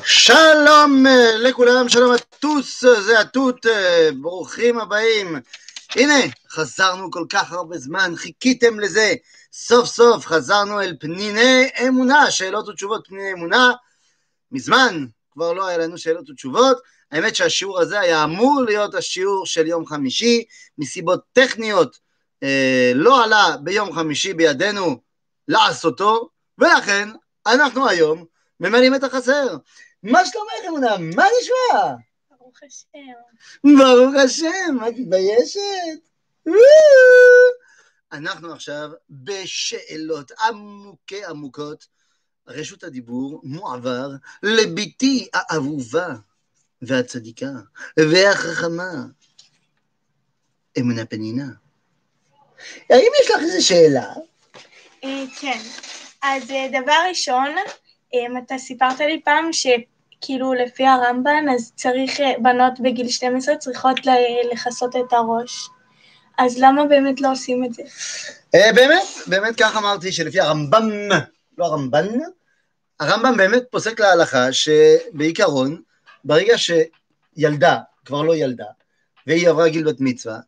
שלום אה, לכולם, שלום הטוס, זה התות, אה, ברוכים הבאים. הנה, חזרנו כל כך הרבה זמן, חיכיתם לזה. סוף סוף חזרנו אל פניני אמונה, שאלות ותשובות פניני אמונה. מזמן כבר לא היה לנו שאלות ותשובות. האמת שהשיעור הזה היה אמור להיות השיעור של יום חמישי, מסיבות טכניות אה, לא עלה ביום חמישי בידינו לעשותו, ולכן אנחנו היום ממלאים את החסר. מה שלומך אמונה? מה נשמע? ברוך השם. ברוך השם, את מתביישת? אנחנו עכשיו בשאלות עמוקי עמוקות. רשות הדיבור מועבר לבתי האהובה והצדיקה והחכמה, אמונה פנינה. האם יש לך איזו שאלה? אה, כן. אז אה, דבר ראשון, אתה סיפרת לי פעם שכאילו לפי הרמב"ן, אז צריך, אה, בנות בגיל 12 צריכות לכסות את הראש. אז למה באמת לא עושים את זה? אה, באמת, באמת כך אמרתי שלפי הרמב"ם, לא הרמב"ן, הרמב"ם באמת פוסק להלכה שבעיקרון, ברגע שילדה, כבר לא ילדה, והיא עברה גיל בת מצווה,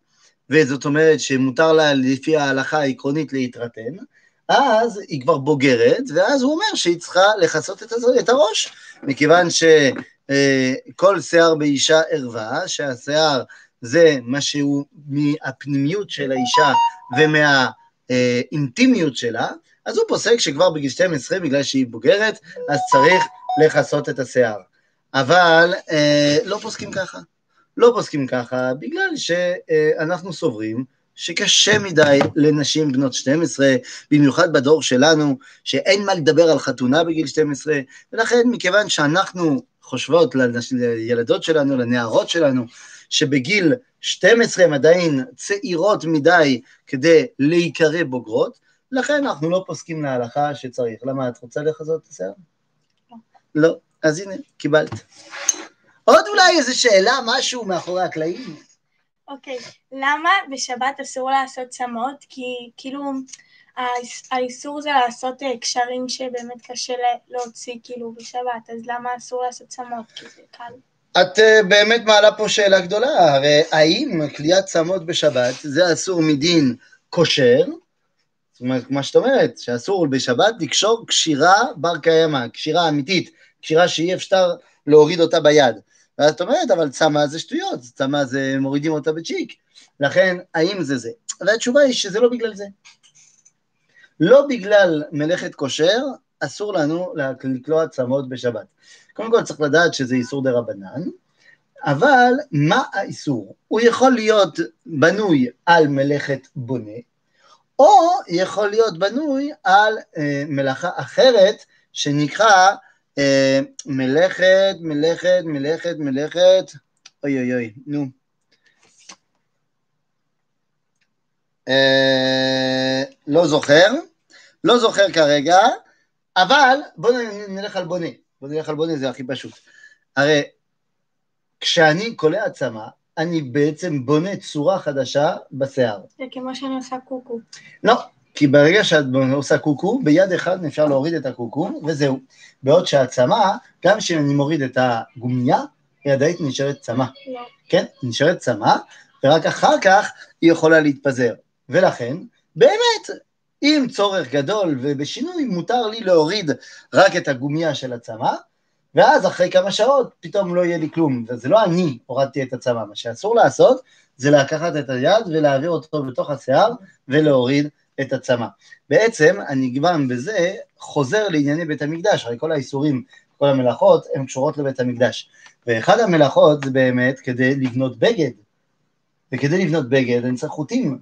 וזאת אומרת שמותר לה לפי ההלכה העקרונית להתרתן, אז היא כבר בוגרת, ואז הוא אומר שהיא צריכה לכסות את, הראש, מכיוון שכל שיער באישה ערווה, שהשיער זה משהו מהפנימיות של האישה ומהאינטימיות שלה, אז הוא פוסק שכבר בגיל 12, בגלל שהיא בוגרת, אז צריך לכסות את השיער. אבל אה, לא פוסקים ככה. לא פוסקים ככה, בגלל שאנחנו סוברים שקשה מדי לנשים בנות 12, במיוחד בדור שלנו, שאין מה לדבר על חתונה בגיל 12, ולכן מכיוון שאנחנו חושבות לנש- לילדות שלנו, לנערות שלנו, שבגיל 12 הן עדיין צעירות מדי כדי להיקרא בוגרות, לכן אנחנו לא פוסקים להלכה שצריך. למה, את רוצה לחזות את השיער? לא. לא. אז הנה, קיבלת. עוד אולי איזו שאלה, משהו מאחורי הקלעים? אוקיי, למה בשבת אסור לעשות צמות? כי כאילו האיס- האיסור זה לעשות אה, קשרים שבאמת קשה להוציא כאילו בשבת, אז למה אסור לעשות צמות? כי זה קל. את uh, באמת מעלה פה שאלה גדולה, הרי האם כליאת צמות בשבת זה אסור מדין כשר? זאת אומרת, מה שאת אומרת, שאסור בשבת לקשור קשירה בר קיימא, קשירה אמיתית, קשירה שאי אפשר להוריד אותה ביד. ואז את אומרת, אבל צמא זה שטויות, צמא זה מורידים אותה בצ'יק. לכן, האם זה זה? והתשובה היא שזה לא בגלל זה. לא בגלל מלאכת כושר, אסור לנו לקלוע צמות בשבת. קודם כל צריך לדעת שזה איסור דה רבנן, אבל מה האיסור? הוא יכול להיות בנוי על מלאכת בונה, או יכול להיות בנוי על אה, מלאכה אחרת שנקרא מלאכת, מלאכת, מלאכת, מלאכת, אוי אוי אוי, נו. אה, לא זוכר, לא זוכר כרגע, אבל בואו נלך על בונה, בואו נלך על בונה, זה הכי פשוט. הרי כשאני קולע צמא, אני בעצם בונה צורה חדשה בשיער. זה כמו שאני עושה קוקו. לא, כי ברגע שאת עושה קוקו, ביד אחד אפשר להוריד את הקוקו, וזהו. בעוד שהצמא, גם כשאני מוריד את הגומייה, היא עדיין נשארת צמא. לא. כן? נשארת צמא, ורק אחר כך היא יכולה להתפזר. ולכן, באמת, עם צורך גדול ובשינוי, מותר לי להוריד רק את הגומייה של הצמא, ואז אחרי כמה שעות פתאום לא יהיה לי כלום. וזה לא אני הורדתי את הצמא, מה שאסור לעשות זה לקחת את היד ולהעביר אותו בתוך השיער ולהוריד את הצמא. בעצם אני גם בזה חוזר לענייני בית המקדש, הרי כל האיסורים, כל המלאכות הן קשורות לבית המקדש. ואחד המלאכות זה באמת כדי לבנות בגד, וכדי לבנות בגד אני צריך חוטים,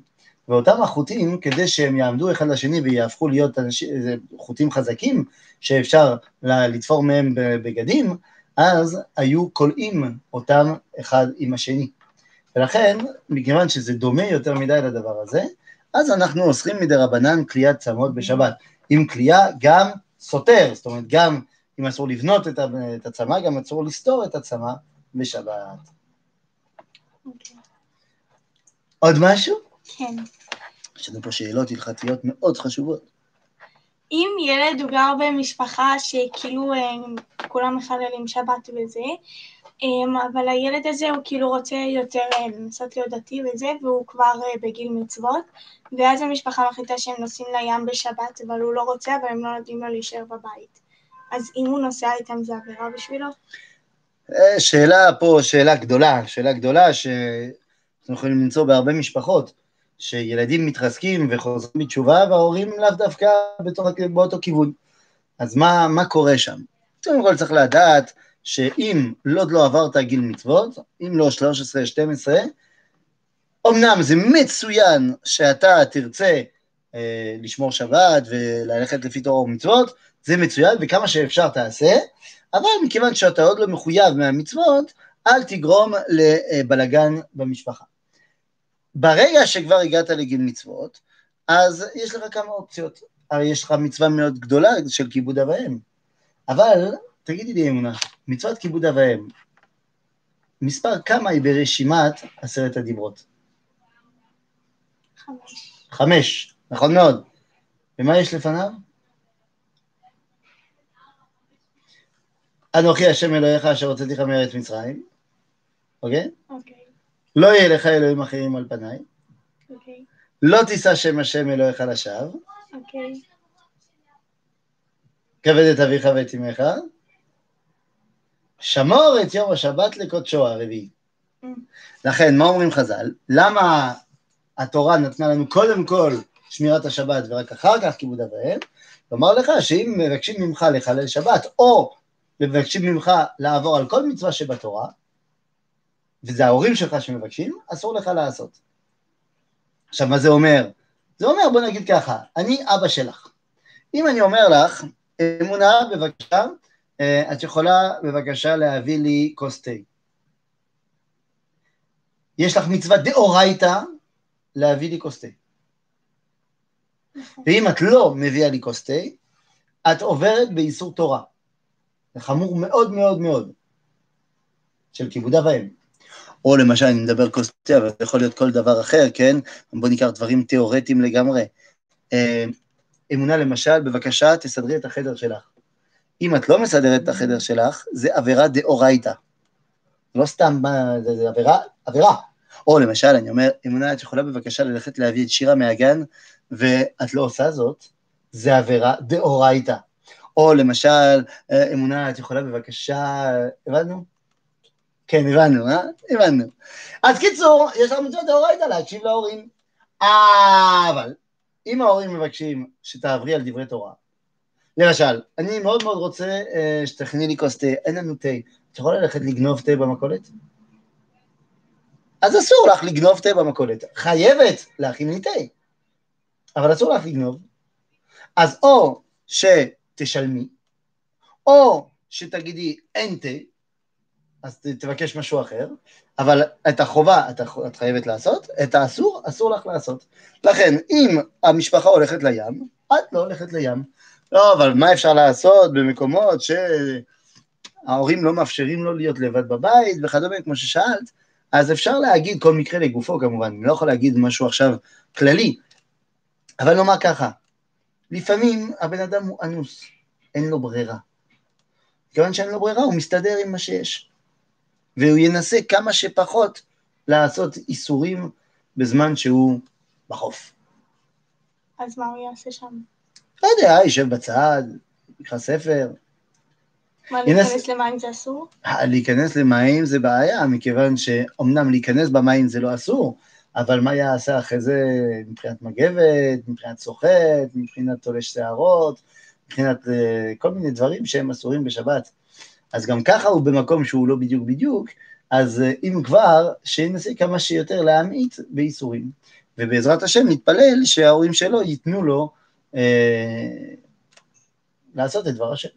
ואותם החוטים, כדי שהם יעמדו אחד לשני ויהפכו להיות זה חוטים חזקים, שאפשר לתפור מהם בגדים, אז היו כולאים אותם אחד עם השני. ולכן, מכיוון שזה דומה יותר מדי לדבר הזה, אז אנחנו אוסרים מדי רבנן כליאת צמות בשבת. עם כליאה גם סותר, זאת אומרת גם אם אסור לבנות את ה- את הצמא, גם אסור לסתור את הצמא בשבת. אוקיי. עוד משהו? כן. יש לנו פה שאלות הלכתיות מאוד חשובות. אם ילד הוא גר במשפחה שכאילו אה, כולם מחללים שבת וזה, אבל הילד הזה הוא כאילו רוצה יותר לנסות להיות דתי וזה, והוא כבר אה, בגיל מצוות, ואז המשפחה מחליטה שהם נוסעים לים בשבת, אבל הוא לא רוצה, אבל הם לא נותנים לו להישאר בבית. אז אם הוא נוסע איתם זה עבירה בשבילו? אה, שאלה פה, שאלה גדולה, שאלה גדולה שאנחנו יכולים למצוא בהרבה משפחות, שילדים מתחזקים וחוזרים בתשובה וההורים לאו דווקא בתוך, באותו כיוון. אז מה, מה קורה שם? קודם כל צריך לדעת שאם לא לא עברת גיל מצוות, אם לא 13-12, אמנם זה מצוין שאתה תרצה אה, לשמור שבת וללכת לפי תורה ומצוות, זה מצוין וכמה שאפשר תעשה, אבל מכיוון שאתה עוד לא מחויב מהמצוות, אל תגרום לבלגן במשפחה. ברגע שכבר הגעת לגיל מצוות, אז יש לך כמה אופציות. הרי יש לך מצווה מאוד גדולה של כיבוד אב. אבל, תגידי לי אמונה, מצוות כיבוד אב ואם, מספר כמה היא ברשימת עשרת הדיברות? חמש. חמש, נכון מאוד. ומה יש לפניו? אנוכי השם אלוהיך אשר הוצאתיך מארץ מצרים, אוקיי? אוקיי, לא יהיה לך אלוהים אחרים על פניי, אוקיי, לא תישא שם השם אלוהיך לשווא, אוקיי. כבד את אביך ואת אמך, שמור את יום השבת לקודשו הרביעי. Mm. לכן, מה אומרים חז"ל? למה התורה נתנה לנו קודם כל שמירת השבת ורק אחר כך כיבוד אב ואם? לומר לך שאם מבקשים ממך לחלל שבת, או מבקשים ממך לעבור על כל מצווה שבתורה, וזה ההורים שלך שמבקשים, אסור לך לעשות. עכשיו, מה זה אומר? זה אומר, בוא נגיד ככה, אני אבא שלך. אם אני אומר לך, אמונה, בבקשה, את יכולה בבקשה להביא לי כוס תה. יש לך מצווה דאורייתא להביא לי כוס תה. ואם את לא מביאה לי כוס תה, את עוברת באיסור תורה. זה חמור מאוד מאוד מאוד, של כיבוד אב ואם. או למשל, אני מדבר כוס תה, אבל זה יכול להיות כל דבר אחר, כן? בואו ניקח דברים תיאורטיים לגמרי. אה, אמונה למשל, בבקשה, תסדרי את החדר שלך. אם את לא מסדרת את החדר שלך, זה עבירה דאורייתא. לא סתם, זה, זה עבירה, עבירה. או למשל, אני אומר, אמונה, את יכולה בבקשה ללכת להביא את שירה מהגן, ואת לא עושה זאת, זה עבירה דאורייתא. או למשל, אה, אמונה, את יכולה בבקשה, הבנו? כן, הבנו, אה? הבנו. אז קיצור, יש לנו מצוות דאורייתא להקשיב להורים. אבל, אם ההורים מבקשים שתעברי על דברי תורה, למשל, אני מאוד מאוד רוצה אה, שתכיני לי כוס תה, אין לנו תה, את יכולה ללכת לגנוב תה במכולת? אז אסור לך לגנוב תה במכולת, חייבת להכין לי תה, אבל אסור לך לגנוב. אז או שתשלמי, או שתגידי אין תה, אז תבקש משהו אחר, אבל את החובה את, הח- את חייבת לעשות, את האסור, אסור לך לעשות. לכן, אם המשפחה הולכת לים, את לא הולכת לים. לא, אבל מה אפשר לעשות במקומות שההורים לא מאפשרים לו להיות לבד בבית וכדומה, כמו ששאלת, אז אפשר להגיד כל מקרה לגופו כמובן, אני לא יכול להגיד משהו עכשיו כללי, אבל נאמר ככה, לפעמים הבן אדם הוא אנוס, אין לו ברירה. כיוון שאין לו ברירה, הוא מסתדר עם מה שיש. והוא ינסה כמה שפחות לעשות איסורים בזמן שהוא בחוף. אז מה הוא יעשה שם? לא יודע, יישב בצד, יקרא ספר. מה, להיכנס למים זה אסור? אה, להיכנס למים זה בעיה, מכיוון שאומנם להיכנס במים זה לא אסור, אבל מה יעשה אחרי זה מבחינת מגבת, מבחינת סוחט, מבחינת תולש שערות, מבחינת אה, כל מיני דברים שהם אסורים בשבת. אז גם ככה הוא במקום שהוא לא בדיוק בדיוק, אז אה, אם כבר, שינסה כמה שיותר להמעיט באיסורים. ובעזרת השם נתפלל שההורים שלו ייתנו לו אה, לעשות את דבר השם.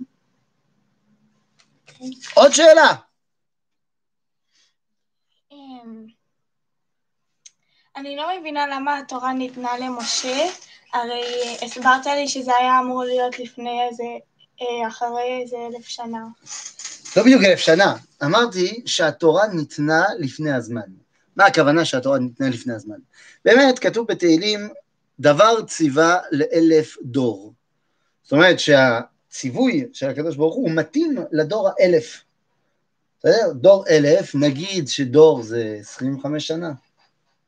עוד שאלה. אמ, אני לא מבינה למה התורה ניתנה למשה, הרי הסברת לי שזה היה אמור להיות לפני איזה, אה, אחרי איזה אלף שנה. לא בדיוק אלף שנה, אמרתי שהתורה ניתנה לפני הזמן. מה הכוונה שהתורה ניתנה לפני הזמן? באמת, כתוב בתהילים, דבר ציווה לאלף דור. זאת אומרת הציווי של הקדוש ברוך הוא, מתאים לדור האלף. בסדר? דור אלף, נגיד שדור זה 25 שנה.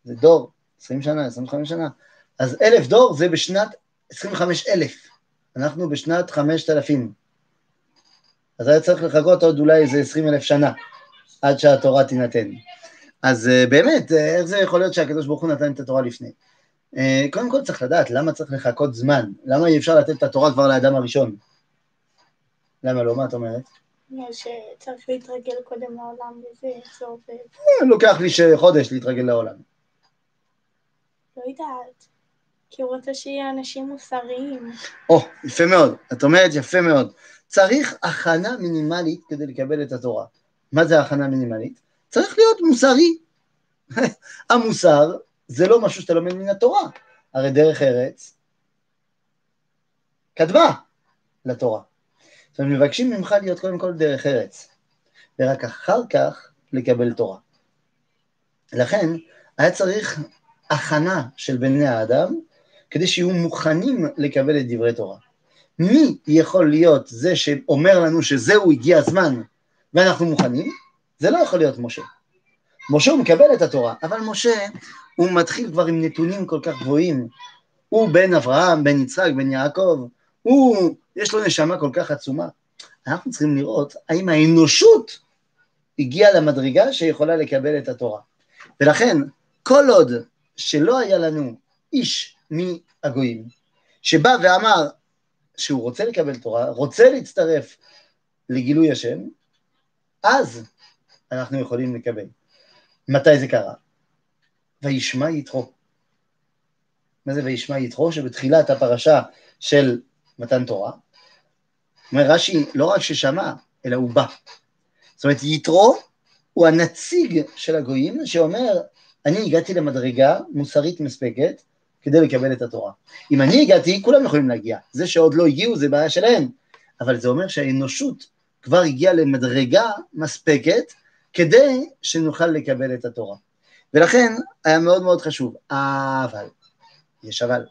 זה דור, 20 שנה, 25 שנה. אז אלף דור זה בשנת 25 אלף. אנחנו בשנת 5,000. אז היה צריך לחכות עוד אולי איזה 20 אלף שנה עד שהתורה תינתן. אז uh, באמת, uh, איך זה יכול להיות שהקדוש ברוך הוא נתן את התורה לפני? Uh, קודם כל צריך לדעת למה צריך לחכות זמן, למה אי אפשר לתת את התורה כבר לאדם הראשון? למה לא? מה את אומרת? שצריך להתרגל קודם לעולם וזה, איך זה עובד. לוקח לי חודש להתרגל לעולם. לא יודעת. כי הוא רוצה שיהיה אנשים מוסריים. או, יפה מאוד. את אומרת יפה מאוד. צריך הכנה מינימלית כדי לקבל את התורה. מה זה הכנה מינימלית? צריך להיות מוסרי. המוסר זה לא משהו שאתה לומד מן התורה. הרי דרך ארץ קדמה לתורה. זאת אומרת, מבקשים ממך להיות קודם כל דרך ארץ, ורק אחר כך לקבל תורה. לכן היה צריך הכנה של בני האדם כדי שיהיו מוכנים לקבל את דברי תורה. מי יכול להיות זה שאומר לנו שזהו הגיע הזמן ואנחנו מוכנים? זה לא יכול להיות משה. משה הוא מקבל את התורה, אבל משה הוא מתחיל כבר עם נתונים כל כך גבוהים. הוא בן אברהם, בן יצחק, בן יעקב, הוא, יש לו נשמה כל כך עצומה. אנחנו צריכים לראות האם האנושות הגיעה למדרגה שיכולה לקבל את התורה. ולכן, כל עוד שלא היה לנו איש מהגויים, שבא ואמר שהוא רוצה לקבל תורה, רוצה להצטרף לגילוי השם, אז אנחנו יכולים לקבל. מתי זה קרה? וישמע יתרו. מה זה וישמע יתרו? שבתחילת הפרשה של מתן תורה, אומר רש"י, לא רק ששמע, אלא הוא בא. זאת אומרת, יתרו הוא הנציג של הגויים שאומר, אני הגעתי למדרגה מוסרית מספקת כדי לקבל את התורה. אם אני הגעתי, כולם יכולים להגיע. זה שעוד לא הגיעו זה בעיה שלהם, אבל זה אומר שהאנושות כבר הגיעה למדרגה מספקת כדי שנוכל לקבל את התורה. ולכן היה מאוד מאוד חשוב. אבל, יש אבל,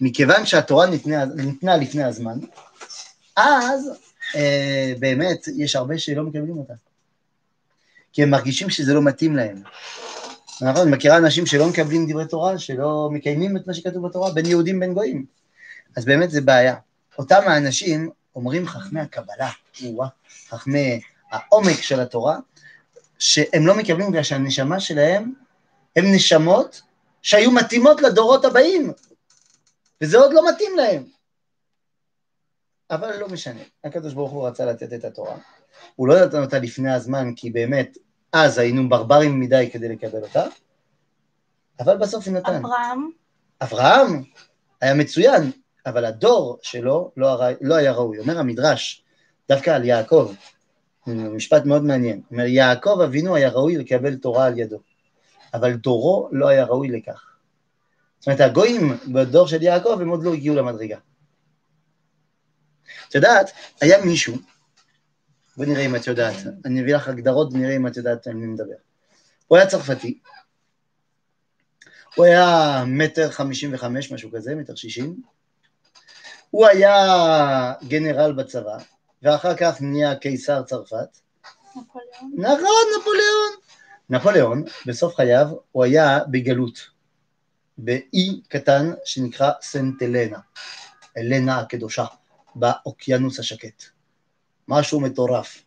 מכיוון שהתורה ניתנה, ניתנה לפני הזמן, אז אה, באמת יש הרבה שלא מקבלים אותה. כי הם מרגישים שזה לא מתאים להם. נכון, אני מכירה אנשים שלא מקבלים דברי תורה, שלא מקיימים את מה שכתוב בתורה, בין יהודים בין גויים. אז באמת זה בעיה. אותם האנשים אומרים חכמי הקבלה, חכמי העומק של התורה, שהם לא מקבלים בגלל שהנשמה שלהם הם נשמות שהיו מתאימות לדורות הבאים, וזה עוד לא מתאים להם. אבל לא משנה, הקדוש ברוך הוא רצה לתת את התורה. הוא לא נתן אותה לפני הזמן, כי באמת אז היינו ברברים מדי כדי לקבל אותה, אבל בסוף הוא נתן. אברהם? אברהם היה מצוין, אבל הדור שלו לא, הרי, לא היה ראוי. אומר המדרש, דווקא על יעקב, משפט מאוד מעניין, אומר יעקב אבינו היה ראוי לקבל תורה על ידו, אבל דורו לא היה ראוי לכך. זאת אומרת, הגויים בדור של יעקב הם עוד לא הגיעו למדרגה. את יודעת, היה מישהו, בוא נראה אם את יודעת, אני אביא לך הגדרות ונראה אם את יודעת על מי מדבר. הוא היה צרפתי, הוא היה מטר חמישים וחמש, משהו כזה, מטר שישים, הוא היה גנרל בצבא, ואחר כך נהיה קיסר צרפת. נפוליאון. נכון, נפוליאון. נפוליאון, בסוף חייו, הוא היה בגלות, באי קטן שנקרא סנט אלנה, אלנה הקדושה. באוקיינוס השקט. משהו מטורף.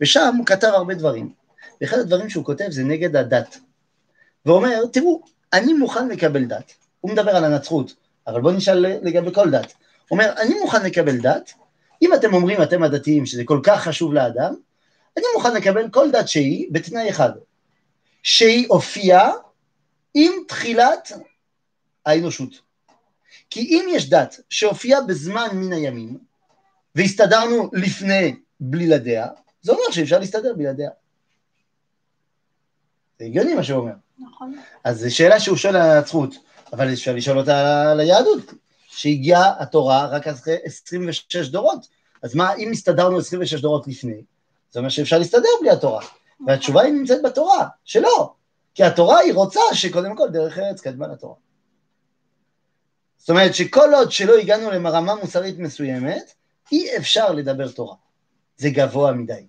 ושם הוא כתב הרבה דברים. ואחד הדברים שהוא כותב זה נגד הדת. ואומר, תראו, אני מוכן לקבל דת. הוא מדבר על הנצרות, אבל בואו נשאל לגבי כל דת. הוא אומר, אני מוכן לקבל דת, אם אתם אומרים, אתם הדתיים, שזה כל כך חשוב לאדם, אני מוכן לקבל כל דת שהיא בתנאי אחד, שהיא הופיעה עם תחילת האנושות. כי אם יש דת שהופיעה בזמן מן הימים, והסתדרנו לפני בלעדיה, זה אומר שאפשר להסתדר בלעדיה. זה הגיוני מה שהוא אומר. נכון. אז זו שאלה שהוא שואל על הנצרות, אבל אפשר לשאול אותה על היהדות, שהגיעה התורה רק אחרי 26 דורות. אז מה, אם הסתדרנו 26 דורות לפני, זה אומר שאפשר להסתדר בלי התורה. והתשובה היא נמצאת בתורה, שלא. כי התורה היא רוצה שקודם כל דרך ארץ קדמה לתורה. זאת אומרת שכל עוד שלא הגענו לרמה מוסרית מסוימת, אי אפשר לדבר תורה. זה גבוה מדי.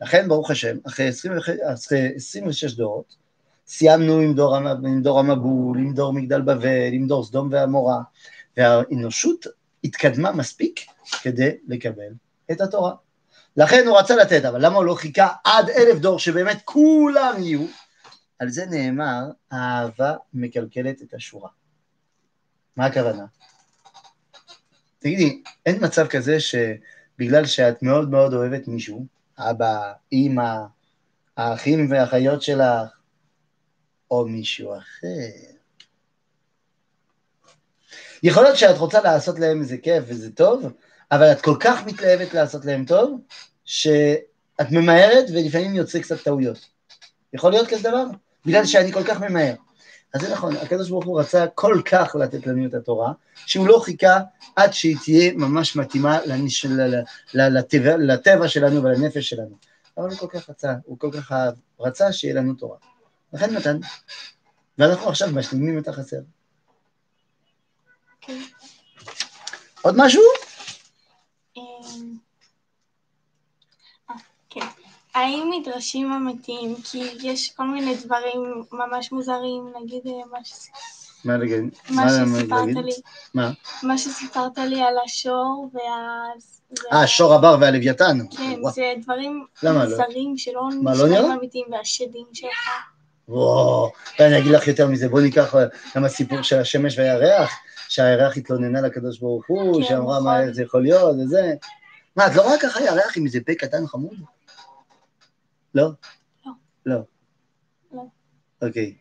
לכן, ברוך השם, אחרי, 20, אחרי 26 דורות, סיימנו עם דור, עם דור המבול, עם דור מגדל בבל, עם דור סדום ועמורה, והאנושות התקדמה מספיק כדי לקבל את התורה. לכן הוא רצה לתת, אבל למה הוא לא חיכה עד אלף דור שבאמת כולם יהיו? על זה נאמר, האהבה מקלקלת את השורה. מה הכוונה? תגידי, אין מצב כזה שבגלל שאת מאוד מאוד אוהבת מישהו, אבא, אימא, האחים והאחיות שלך, או מישהו אחר. יכול להיות שאת רוצה לעשות להם איזה כיף וזה טוב, אבל את כל כך מתלהבת לעשות להם טוב, שאת ממהרת ולפעמים יוצא קצת טעויות. יכול להיות כזה דבר? בגלל שאני כל כך ממהר. אז זה נכון, הקדוש ברוך הוא רצה כל כך לתת לנו את התורה, שהוא לא חיכה עד שהיא תהיה ממש מתאימה לנש... לטבע, לטבע שלנו ולנפש שלנו. אבל הוא כל כך רצה, הוא כל כך רצה שיהיה לנו תורה. לכן נתן. ואנחנו עכשיו משלימים את החסר. כן. עוד משהו? אה, כן. האם מדרשים אמיתיים? כי יש כל מיני דברים ממש מוזרים, נגיד אה, מה ש... מה להגיד? מה שסיפרת לי. מה? מה שסיפרת לי על השור וה... אה, שור הבר והלוויתן. כן. זה דברים לא? מוזרים שלא לא? נשמעים אמיתיים, והשדים שלך. וואו, ואני אגיד לך יותר מזה, בואי ניקח אה, גם הסיפור של השמש והירח, שהירח התלוננה לקדוש ברוך הוא, כן, שאמרה נכון. מה זה יכול להיות וזה. מה, את לא רואה ככה ירח עם איזה פה קטן חמוד? לא? לא. לא. לא. אוקיי.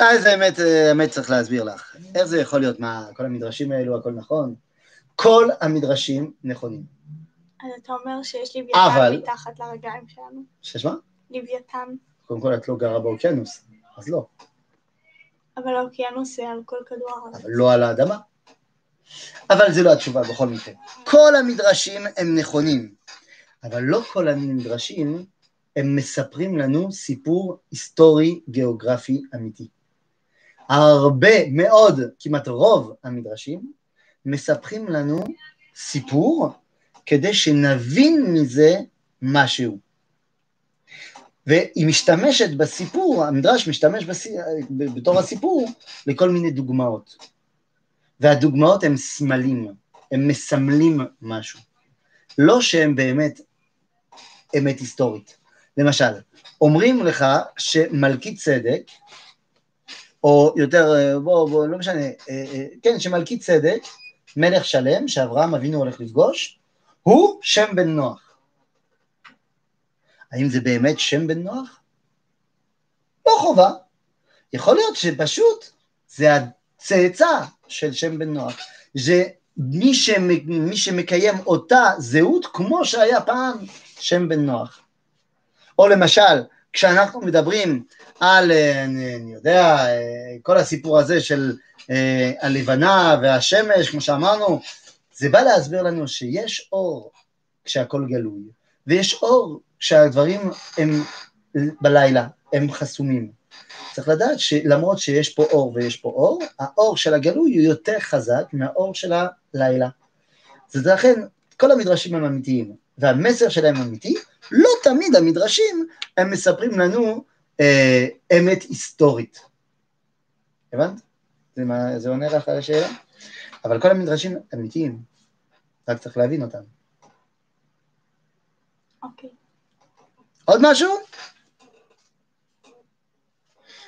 אז האמת, אה, האמת צריך להסביר לך. איך זה יכול להיות? מה, כל המדרשים האלו, הכל נכון? כל המדרשים נכונים. אז אתה אומר שיש אבל- לוויתן מתחת לרגליים שלנו? ששמה? לוויתן. קודם כל את לא גרה באוקיינוס, אז לא. אבל האוקיינוס זה על כל כדור הארץ. אבל לא על האדמה. אבל זה לא התשובה בכל מקרה. כל המדרשים הם נכונים, אבל לא כל המדרשים הם מספרים לנו סיפור היסטורי גיאוגרפי אמיתי. הרבה מאוד, כמעט רוב המדרשים, מספרים לנו סיפור כדי שנבין מזה משהו. והיא משתמשת בסיפור, המדרש משתמש בסי... בתור הסיפור לכל מיני דוגמאות. והדוגמאות הן סמלים, הם מסמלים משהו. לא שהם באמת אמת היסטורית. למשל, אומרים לך שמלכי צדק, או יותר, בוא, בוא, לא משנה, אה, אה, כן, שמלכי צדק, מלך שלם, שאברהם אבינו הולך לפגוש, הוא שם בן נוח. האם זה באמת שם בן נוח? לא חובה. יכול להיות שפשוט זה הצאצא של שם בן נוח. זה מי, שמ, מי שמקיים אותה זהות כמו שהיה פעם שם בן נוח. או למשל, כשאנחנו מדברים על, אה, אני, אני יודע, אה, כל הסיפור הזה של אה, הלבנה והשמש, כמו שאמרנו, זה בא להסביר לנו שיש אור כשהכול גלוי, ויש אור כשהדברים הם בלילה, הם חסומים. צריך לדעת שלמרות שיש פה אור ויש פה אור, האור של הגלוי הוא יותר חזק מהאור של הלילה. אז לכן כל המדרשים הם אמיתיים, והמסר שלהם אמיתי, לא תמיד המדרשים הם מספרים לנו אה, אמת היסטורית. הבנת? זה, מה, זה עונה לך על השאלה? אבל כל המדרשים אמיתיים, רק צריך להבין אותם. אוקיי. עוד משהו?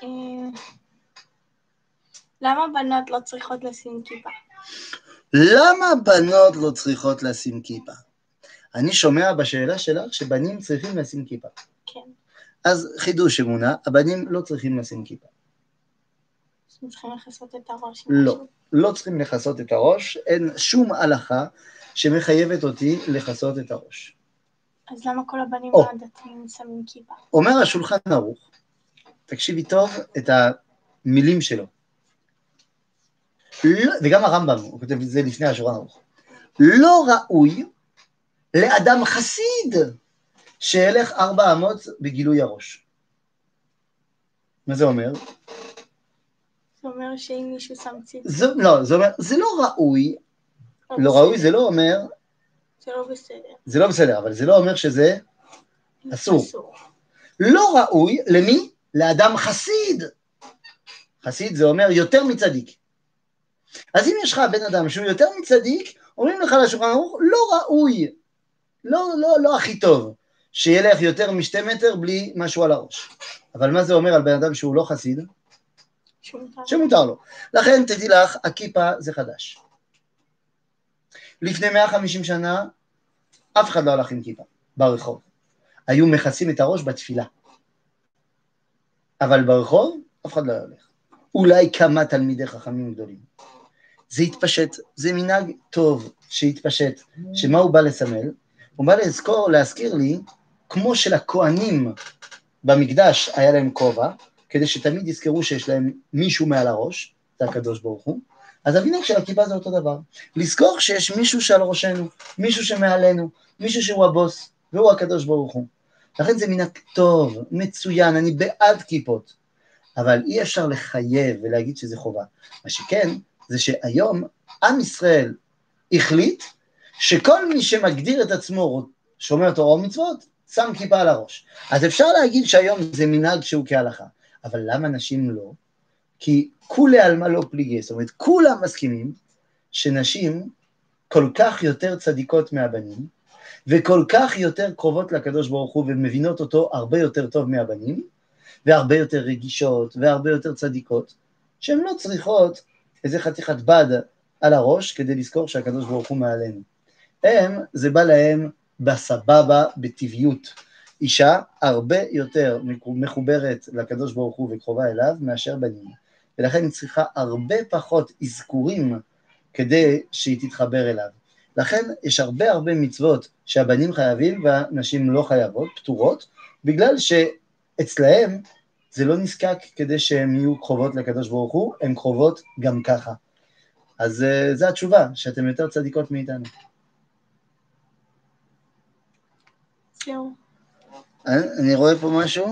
אה, למה בנות לא צריכות לשים כיפה? למה בנות לא צריכות לשים כיפה? אני שומע בשאלה שלך שבנים צריכים לשים כיפה. כן. אז חידוש אמונה, הבנים לא צריכים לשים כיפה. צריכים לכסות את הראש. לא. לא צריכים לכסות את הראש, אין שום הלכה שמחייבת אותי לכסות את הראש. אז למה כל הבנים או. הדתיים שמים כיפה? אומר השולחן ערוך, תקשיבי טוב את המילים שלו. לא, וגם הרמב"ם, הוא כותב את זה לפני השולחן ערוך. לא ראוי לאדם חסיד שילך ארבע אמות בגילוי הראש. מה זה אומר? זה אומר שאם מישהו שם זה, לא, זה אומר, זה לא ראוי לא ראוי זה לא אומר, זה לא בסדר. זה לא בסדר, אבל זה לא אומר שזה אסור. אסור. לא ראוי, למי? לאדם חסיד. חסיד זה אומר יותר מצדיק. אז אם יש לך בן אדם שהוא יותר מצדיק, אומרים לך לשולחן ערוך, לא ראוי, לא, לא, לא הכי טוב, שילך יותר משתי מטר בלי משהו על הראש. אבל מה זה אומר על בן אדם שהוא לא חסיד? שמותר. שמותר לו. לכן תדעי לך, הכיפה זה חדש. לפני 150 שנה, אף אחד לא הלך עם כיפה ברחוב. היו מכסים את הראש בתפילה. אבל ברחוב, אף אחד לא היה הולך. אולי כמה תלמידי חכמים גדולים. זה התפשט, זה מנהג טוב שהתפשט, שמה הוא בא לסמל? הוא בא לזכור, להזכיר לי, כמו שלכהנים במקדש היה להם כובע, כדי שתמיד יזכרו שיש להם מישהו מעל הראש, זה הקדוש ברוך הוא, אז המנהג של הכיפה זה אותו דבר. לזכור שיש מישהו שעל ראשנו, מישהו שמעלינו, מישהו שהוא הבוס, והוא הקדוש ברוך הוא. לכן זה מנהג טוב, מצוין, אני בעד כיפות, אבל אי אפשר לחייב ולהגיד שזה חובה. מה שכן, זה שהיום עם ישראל החליט שכל מי שמגדיר את עצמו שומר תורה ומצוות, שם כיפה על הראש. אז אפשר להגיד שהיום זה מנהג שהוא כהלכה, אבל למה נשים לא? כי כולי עלמא לא פליגי, זאת אומרת, כולם מסכימים שנשים כל כך יותר צדיקות מהבנים, וכל כך יותר קרובות לקדוש ברוך הוא ומבינות אותו הרבה יותר טוב מהבנים, והרבה יותר רגישות והרבה יותר צדיקות, שהן לא צריכות איזה חתיכת בד על הראש כדי לזכור שהקדוש ברוך הוא מעלינו. הם, זה בא להם בסבבה, בטבעיות. אישה הרבה יותר מחוברת לקדוש ברוך הוא וקרובה אליו מאשר בנים, ולכן היא צריכה הרבה פחות אזכורים כדי שהיא תתחבר אליו. לכן יש הרבה הרבה מצוות שהבנים חייבים והנשים לא חייבות, פטורות, בגלל שאצלהם זה לא נזקק כדי שהן יהיו קרובות לקדוש ברוך הוא, הן קרובות גם ככה. אז uh, זו התשובה, שאתן יותר צדיקות מאיתנו. זהו. אה, אני רואה פה משהו?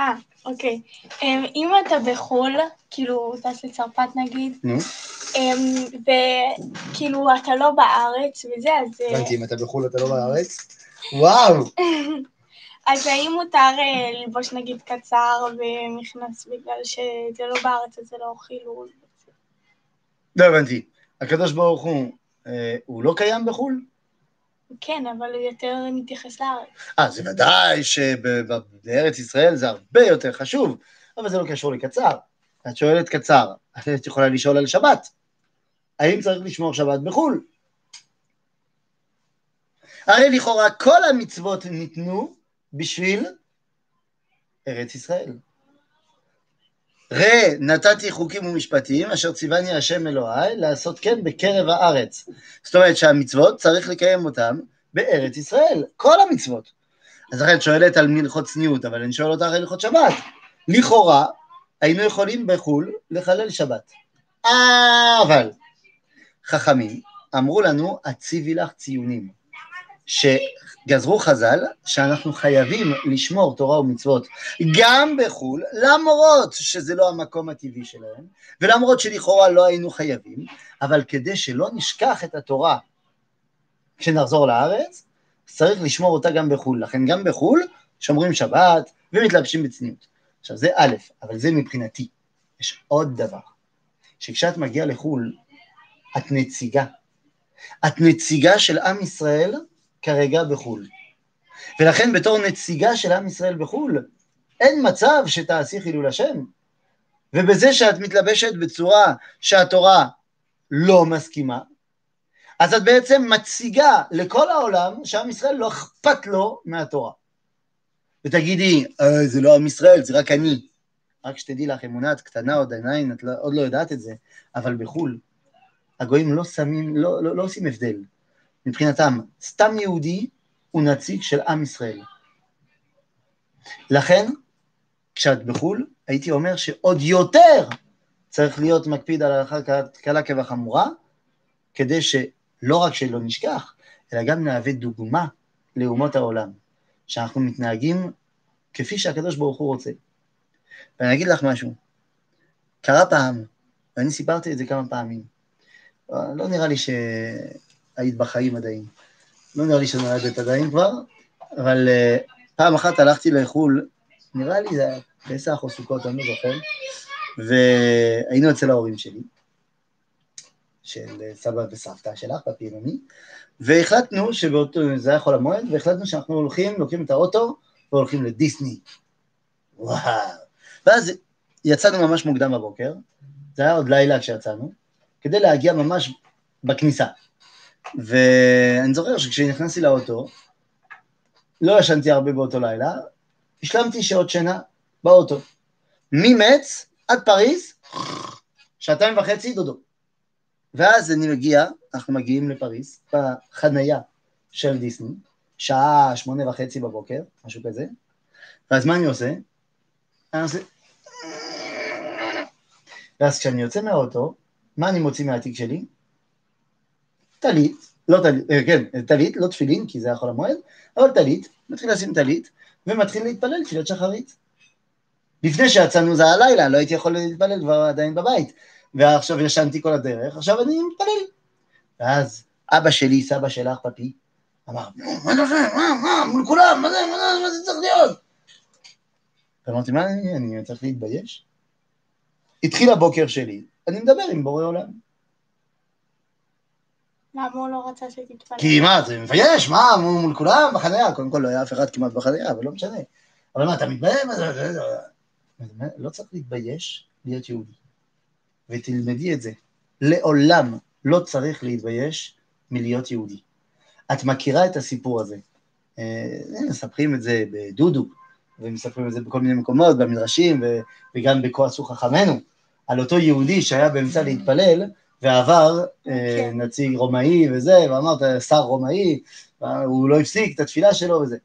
אה, אוקיי. אמ, אם אתה בחו"ל, כאילו, טס לצרפת נגיד, נו, אמ, וכאילו אתה לא בארץ וזה, אז... אה, הבנתי, אם אתה בחו"ל אתה לא בארץ? וואו! אז האם מותר אה, ללבוש נגיד קצר ומכנס בגלל שזה לא בארץ, אז זה לא חילול? לא הבנתי. הקדוש ברוך הוא, אה, הוא לא קיים בחו"ל? כן, אבל הוא יותר מתייחס לארץ. אה, זה ודאי שבארץ ישראל זה הרבה יותר חשוב, אבל זה לא קשור לקצר. את שואלת קצר, את יכולה לשאול על שבת. האם צריך לשמור שבת בחו"ל? הרי לכאורה כל המצוות ניתנו בשביל ארץ ישראל. ראה, נתתי חוקים ומשפטים, אשר ציווני השם אלוהי, לעשות כן בקרב הארץ. זאת אומרת שהמצוות, צריך לקיים אותן בארץ ישראל, כל המצוות. אז לכן את שואלת על מלכות צניעות, אבל אני שואל אותך על הלכות שבת. לכאורה, היינו יכולים בחו"ל לחלל שבת. אבל חכמים אמרו לנו, הציבי לך ציונים. שגזרו חז"ל שאנחנו חייבים לשמור תורה ומצוות גם בחו"ל, למרות שזה לא המקום הטבעי שלהם, ולמרות שלכאורה לא היינו חייבים, אבל כדי שלא נשכח את התורה כשנחזור לארץ, צריך לשמור אותה גם בחו"ל. לכן גם בחו"ל שומרים שבת ומתלבשים בצניעות. עכשיו זה א', אבל זה מבחינתי. יש עוד דבר, שכשאת מגיעה לחו"ל, את נציגה. את נציגה של עם ישראל כרגע בחו"ל. ולכן בתור נציגה של עם ישראל בחו"ל, אין מצב שתעשי חילול השם. ובזה שאת מתלבשת בצורה שהתורה לא מסכימה, אז את בעצם מציגה לכל העולם שעם ישראל לא אכפת לו מהתורה. ותגידי, אה, זה לא עם ישראל, זה רק אני. רק שתדעי לך, אמונה את קטנה עוד עדיין, את לא, עוד לא יודעת את זה, אבל בחו"ל, הגויים לא שמים, לא, לא, לא עושים הבדל. מבחינתם, סתם יהודי הוא נציג של עם ישראל. לכן, כשאת בחו"ל, הייתי אומר שעוד יותר צריך להיות מקפיד על הלכה קלה כבחמורה, כדי שלא רק שלא נשכח, אלא גם נהווה דוגמה לאומות העולם, שאנחנו מתנהגים כפי שהקדוש ברוך הוא רוצה. ואני אגיד לך משהו, קרה פעם ואני סיפרתי את זה כמה פעמים. לא נראה לי שהיית בחיים עדיין. לא נראה לי שנולדת עדיין כבר, אבל uh, פעם אחת הלכתי לחו"ל, נראה לי זה היה פסח או סוכות, אני לא זוכר, והיינו אצל ההורים שלי, של סבא וסבתא שלך, פפי ומי, והחלטנו שבאותו, זה היה חול המועד, והחלטנו שאנחנו הולכים, לוקחים את האוטו והולכים לדיסני. וואו. ואז יצאנו ממש מוקדם בבוקר, זה היה עוד לילה כשיצאנו, כדי להגיע ממש בכניסה. ואני זוכר שכשנכנסתי לאוטו, לא ישנתי הרבה באותו לילה, השלמתי שעות שינה באוטו. ממץ עד פריז, שעתיים וחצי דודו. ואז אני מגיע, אנחנו מגיעים לפריז, בחנייה של דיסני, שעה שמונה וחצי בבוקר, משהו כזה, ואז מה אני עושה? אני עושה... ואז כשאני יוצא מהאוטו, מה אני מוציא מהתיק שלי? טלית, לא טלית, אה, כן, טלית, לא תפילין, כי זה יכול המועד, אבל טלית, מתחיל לשים טלית, ומתחיל להתפלל תפילת שחרית. לפני שיצאנו זה הלילה, לא הייתי יכול להתפלל כבר עדיין בבית, ועכשיו ישנתי כל הדרך, עכשיו אני מתפלל. ואז אבא שלי, סבא שלך, פפי, אמר, מה זה, מה, מה, מול כולם, מה זה, מה זה צריך להיות? ואמרתי, מה אני צריך להתבייש? התחיל הבוקר שלי, אני מדבר עם בורא עולם. למה הוא לא רצה שתתפלל? כי מה, זה מבייש, מה, מול כולם בחניה, קודם כל לא היה אף אחד כמעט בחניה, אבל לא משנה. אבל מה, אתה מתבייש? לא צריך להתבייש להיות יהודי. ותלמדי את זה. לעולם לא צריך להתבייש מלהיות יהודי. את מכירה את הסיפור הזה. אה, מספרים את זה בדודו, ומספרים את זה בכל מיני מקומות, במדרשים, וגם בכה עשו חכמינו, על אותו יהודי שהיה באמצע להתפלל, ועבר אה, כן. נציג רומאי וזה, ואמרת, שר רומאי, הוא לא הפסיק את התפילה שלו וזה.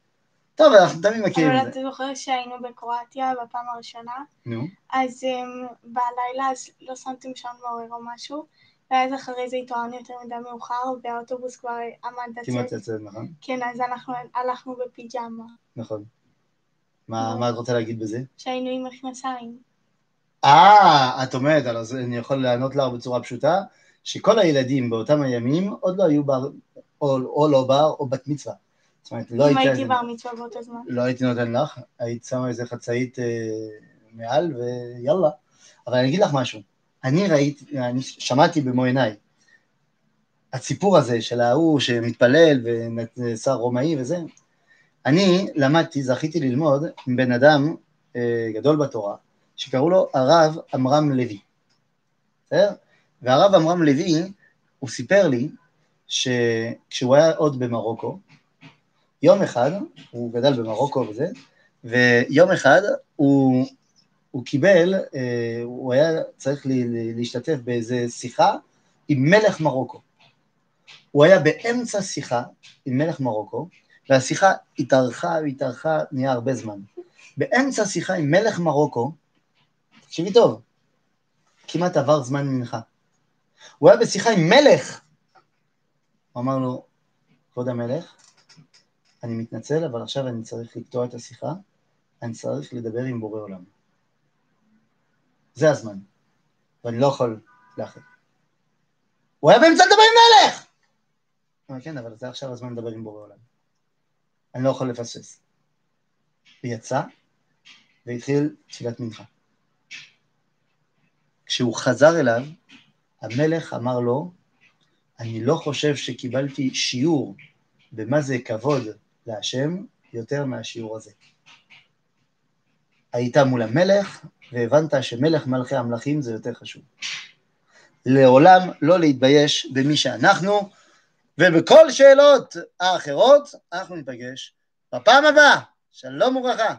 טוב, אנחנו תמיד מכירים את זה. אבל אתה זוכר שהיינו בקרואטיה בפעם הראשונה? נו. אז um, בלילה אז לא שמתם שם מעורר או משהו, ואז אחרי זה התעוררנו יותר מדי מאוחר, והאוטובוס כבר עמד לצאת. כמעט לצאת, נכון? כן, אז אנחנו הלכנו בפיג'מה. נכון. מה, מה את רוצה להגיד בזה? שהיינו עם מכנסיים. אה, את אומרת, אז אני יכול לענות לך בצורה פשוטה, שכל הילדים באותם הימים עוד לא היו בר, או, או לא בר או בת מצווה. זאת אומרת, לא הייתי... אם הייתי בר מצווה באותו זמן. לא הייתי נותן לך, היית שמה איזה חצאית אה, מעל ויאללה. אבל אני אגיד לך משהו, אני ראיתי, אני שמעתי במו עיניי, הסיפור הזה של ההוא שמתפלל ושר רומאי וזה, אני למדתי, זכיתי ללמוד עם בן אדם אה, גדול בתורה, שקראו לו הרב עמרם לוי, בסדר? והרב עמרם לוי, הוא סיפר לי שכשהוא היה עוד במרוקו, יום אחד, הוא גדל במרוקו וזה, ויום אחד הוא, הוא קיבל, אה, הוא היה צריך להשתתף באיזה שיחה עם מלך מרוקו. הוא היה באמצע שיחה עם מלך מרוקו, והשיחה התארכה והתארכה, נהיה הרבה זמן. באמצע שיחה עם מלך מרוקו, תקשיבי טוב, כמעט עבר זמן מנחה. הוא היה בשיחה עם מלך. הוא אמר לו, כבוד המלך, אני מתנצל, אבל עכשיו אני צריך לקטוע את השיחה, אני צריך לדבר עם בורא עולם. זה הזמן, ואני לא יכול לאחר. הוא היה באמצע לדבר עם מלך! אמר, כן, אבל זה עכשיו הזמן לדבר עם בורא עולם. אני לא יכול לפספס. ויצא, והתחיל תפילת מנחה. כשהוא חזר אליו, המלך אמר לו, אני לא חושב שקיבלתי שיעור במה זה כבוד להשם יותר מהשיעור הזה. היית מול המלך, והבנת שמלך מלכי המלכים זה יותר חשוב. לעולם לא להתבייש במי שאנחנו, ובכל שאלות האחרות אנחנו ניפגש בפעם הבאה. שלום וברכה.